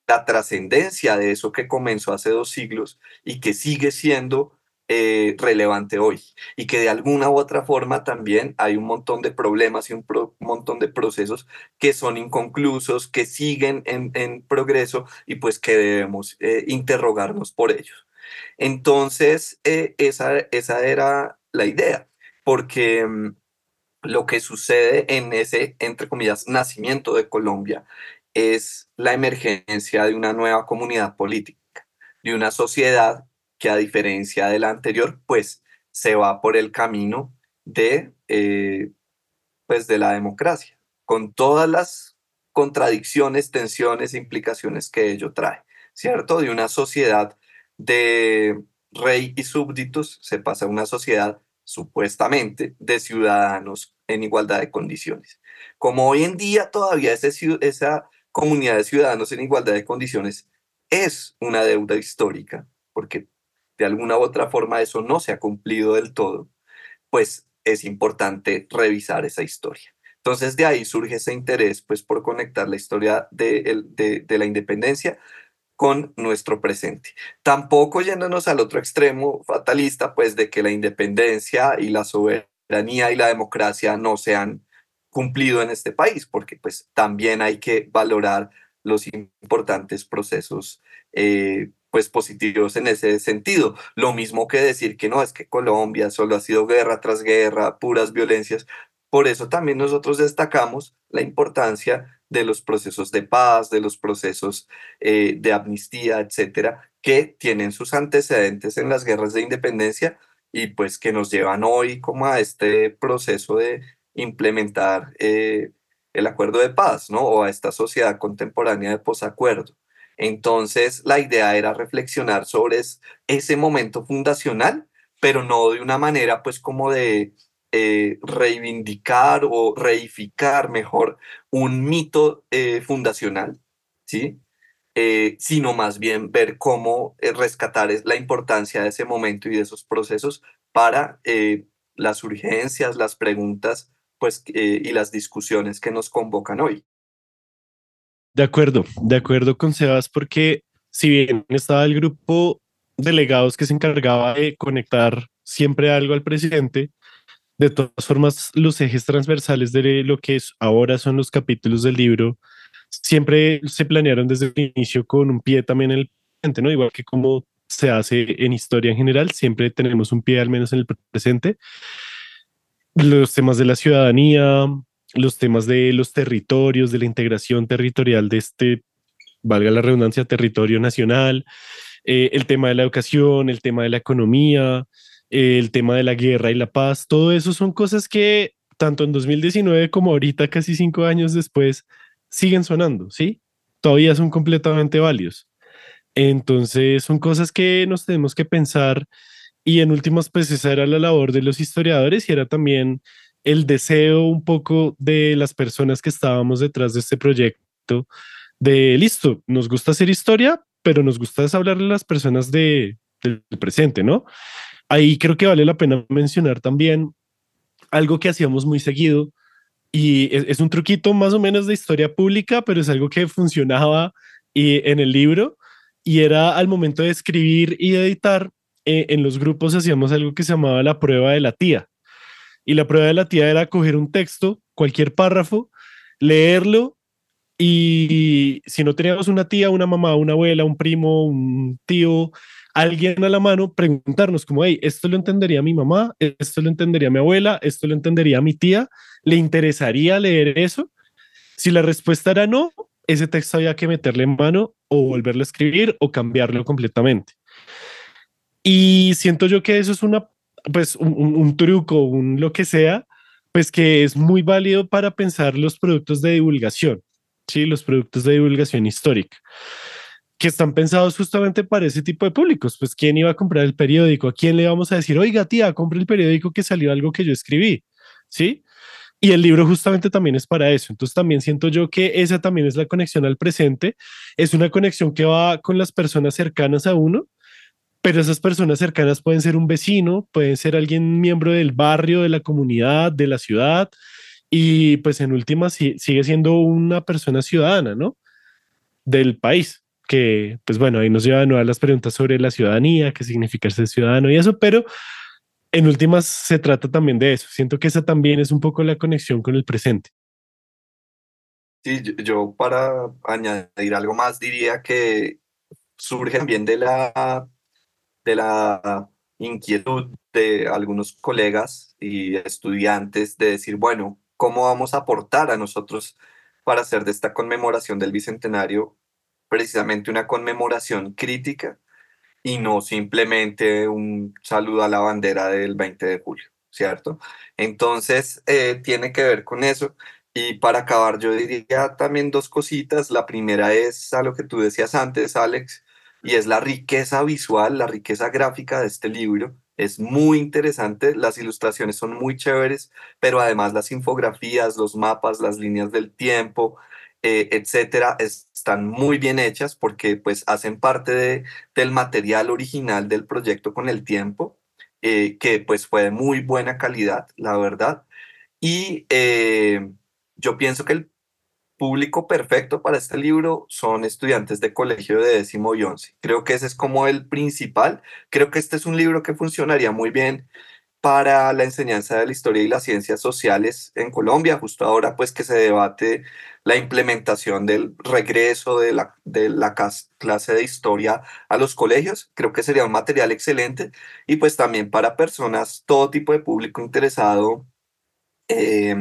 la trascendencia de eso que comenzó hace dos siglos y que sigue siendo eh, relevante hoy y que de alguna u otra forma también hay un montón de problemas y un montón de procesos que son inconclusos, que siguen en, progreso y pues que debemos eh, interrogarnos por ellos. Entonces, eh, esa, esa era la idea, porque mm, lo que sucede en ese, entre comillas, nacimiento de Colombia es la emergencia de una nueva comunidad política, de una sociedad que a diferencia de la anterior, pues se va por el camino de, eh, pues de la democracia, con todas las contradicciones, tensiones, implicaciones que ello trae, ¿cierto? De una sociedad de rey y súbditos se pasa a una sociedad supuestamente de ciudadanos en igualdad de condiciones. Como hoy en día todavía esa comunidad de ciudadanos en igualdad de condiciones es una deuda histórica, porque de alguna u otra forma eso no se ha cumplido del todo, pues es importante revisar esa historia. Entonces de ahí surge ese interés pues por conectar la historia de, de, la independencia con nuestro presente. Tampoco yéndonos al otro extremo fatalista, pues de que la independencia y la soberanía y la democracia no se han cumplido en este país, porque pues también hay que valorar los importantes procesos eh, pues positivos en ese sentido. Lo mismo que decir que no, es que Colombia solo ha sido guerra tras guerra, puras violencias. Por eso también nosotros destacamos la importancia de los procesos de paz, de los procesos eh, de amnistía, etcétera, que tienen sus antecedentes en las guerras de independencia y pues que nos llevan hoy como a este proceso de implementar eh, el acuerdo de paz, ¿no? O a esta sociedad contemporánea de posacuerdo. Entonces, la idea era reflexionar sobre ese momento fundacional, pero no de una manera pues como de eh, reivindicar o reificar mejor un mito eh, fundacional, ¿sí? Eh, sino más bien ver cómo rescatar la importancia de ese momento y de esos procesos para las urgencias, las preguntas pues, y las discusiones que nos convocan hoy. De acuerdo, de acuerdo con Sebas, porque si bien estaba el grupo delegados que se encargaba de conectar siempre algo al presidente, de todas formas los ejes transversales de lo que es ahora son los capítulos del libro siempre se planearon desde el inicio con un pie también en el presente, ¿no? Igual que como se hace en historia en general, siempre tenemos un pie al menos en el presente. Los temas de la ciudadanía, los temas de los territorios, de la integración territorial de este, valga la redundancia, territorio nacional, eh, el tema de la educación, el tema de la economía, el tema de la guerra y la paz, todo eso son cosas que tanto en 2019 como ahorita, casi cinco años después, siguen sonando, ¿sí? Todavía son completamente válidos. Entonces, son cosas que nos tenemos que pensar y en últimas, pues esa era la labor de los historiadores y era también el deseo un poco de las personas que estábamos detrás de este proyecto de, listo, nos gusta hacer historia, pero nos gusta hablarle a las personas de, del presente, ¿no? Ahí creo que vale la pena mencionar también algo que hacíamos muy seguido y es, un truquito más o menos de historia pública, pero es algo que funcionaba y, en el libro y era al momento de escribir y editar, eh, en los grupos hacíamos algo que se llamaba la prueba de la tía. Y la prueba de la tía era coger un texto, cualquier párrafo, leerlo y si no teníamos una tía, una mamá, una abuela, un primo, un tío, alguien a la mano, preguntarnos como, hey, esto lo entendería mi mamá, esto lo entendería mi abuela, esto lo entendería mi tía, ¿le interesaría leer eso? Si la respuesta era no, ese texto había que meterle en mano o volverlo a escribir o cambiarlo completamente. Y siento yo que eso es una pues un, truco, un lo que sea, pues que es muy válido para pensar los productos de divulgación, ¿sí? Los productos de divulgación histórica, que están pensados justamente para ese tipo de públicos. Pues, ¿quién iba a comprar el periódico? ¿A quién le vamos a decir, oiga, tía, compre el periódico que salió algo que yo escribí? ¿Sí? Y el libro justamente también es para eso. Entonces también siento yo que esa también es la conexión al presente. Es una conexión que va con las personas cercanas a uno, pero esas personas cercanas pueden ser un vecino, pueden ser alguien miembro del barrio, de la comunidad, de la ciudad, y pues en última sigue siendo una persona ciudadana, ¿no? Del país, que pues bueno, ahí nos llevan a las preguntas sobre la ciudadanía, qué significa ser ciudadano y eso, pero en últimas se trata también de eso. Siento que esa también es un poco la conexión con el presente. Sí, yo, para añadir algo más diría que surge también de la, la inquietud de algunos colegas y estudiantes de decir, bueno, ¿cómo vamos a aportar a nosotros para hacer de esta conmemoración del Bicentenario precisamente una conmemoración crítica y no simplemente un saludo a la bandera del 20 de julio, ¿cierto? Entonces, eh, tiene que ver con eso. Y para acabar, yo diría también dos cositas. La primera es a lo que tú decías antes, Alex, y es la riqueza visual, la riqueza gráfica de este libro. Es muy interesante, las ilustraciones son muy chéveres, pero además las infografías, los mapas, las líneas del tiempo, eh, etcétera, están muy bien hechas porque pues hacen parte de, del material original del proyecto con el tiempo, eh, que pues fue de muy buena calidad, la verdad. Y eh, yo pienso que el público perfecto para este libro son estudiantes de colegio de décimo y once. Creo que ese es como el principal. Creo que este es un libro que funcionaría muy bien para la enseñanza de la historia y las ciencias sociales en Colombia, justo ahora pues que se debate la implementación del regreso de la, de la clase de historia a los colegios. Creo que sería un material excelente y pues también para personas, todo tipo de público interesado, eh,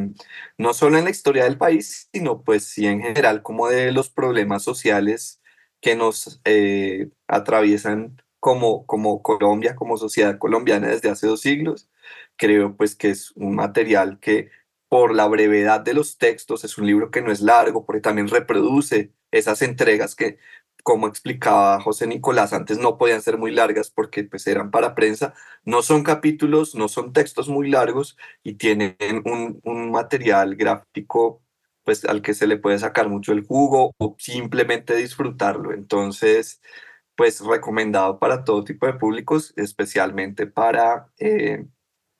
no solo en la historia del país, sino pues sí en general como de los problemas sociales que nos eh, atraviesan como, como Colombia, como sociedad colombiana desde hace dos siglos. Creo pues que es un material que por la brevedad de los textos, es un libro que no es largo, porque también reproduce esas entregas que, como explicaba José Nicolás, antes no podían ser muy largas porque pues eran para prensa, no son capítulos, no son textos muy largos y tienen un, un material gráfico pues al que se le puede sacar mucho el jugo o simplemente disfrutarlo. Entonces, pues recomendado para todo tipo de públicos, especialmente para, eh,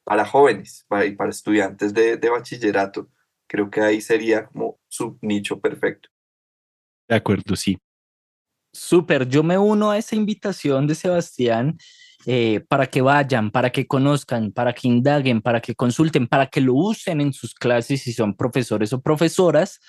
para jóvenes para, y para estudiantes de, de bachillerato. Creo que ahí sería como su nicho perfecto. De acuerdo, sí. Súper, yo me uno a esa invitación de Sebastián eh, para que vayan, para que conozcan, para que indaguen, para que consulten, para que lo usen en sus clases si son profesores o profesoras.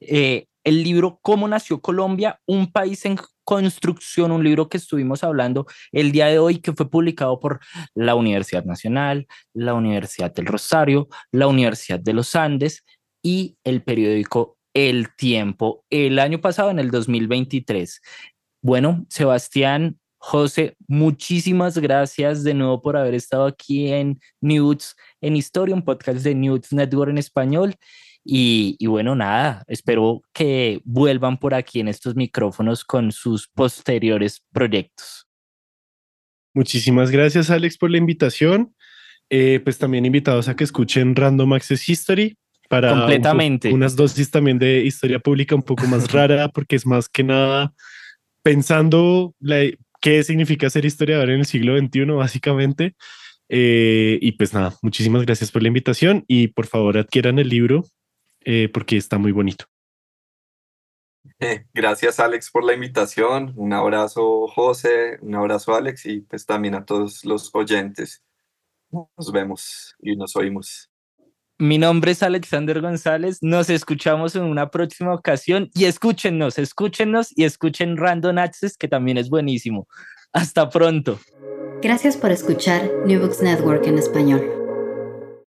Eh, el libro Cómo nació Colombia, un país en construcción, un libro que estuvimos hablando el día de hoy, que fue publicado por la Universidad Nacional, la Universidad del Rosario, la Universidad de los Andes y el periódico El Tiempo el año pasado, en el 2023. Bueno, Sebastián, José, muchísimas gracias de nuevo por haber estado aquí en News en Historia, un podcast de News Network en español. Y, bueno, nada, espero que vuelvan por aquí en estos micrófonos con sus posteriores proyectos. Muchísimas gracias, Alex, por la invitación. Eh, pues también invitados a que escuchen Random Access History para Completamente. unas dosis también de historia pública un poco más (laughs) rara, porque es más que nada pensando qué significa ser historiador en el siglo XXI, básicamente. Eh, y pues nada, muchísimas gracias por la invitación y por favor adquieran el libro eh, porque está muy bonito. Eh, (laughs) gracias Alex por la invitación, un abrazo José, un abrazo Alex y pues también a todos los oyentes. Nos vemos y nos oímos. Mi nombre es Alexander González, nos escuchamos en una próxima ocasión y escúchennos, escúchennos y escuchen Random Access que también es buenísimo. Hasta pronto. Gracias por escuchar New Books Network en español.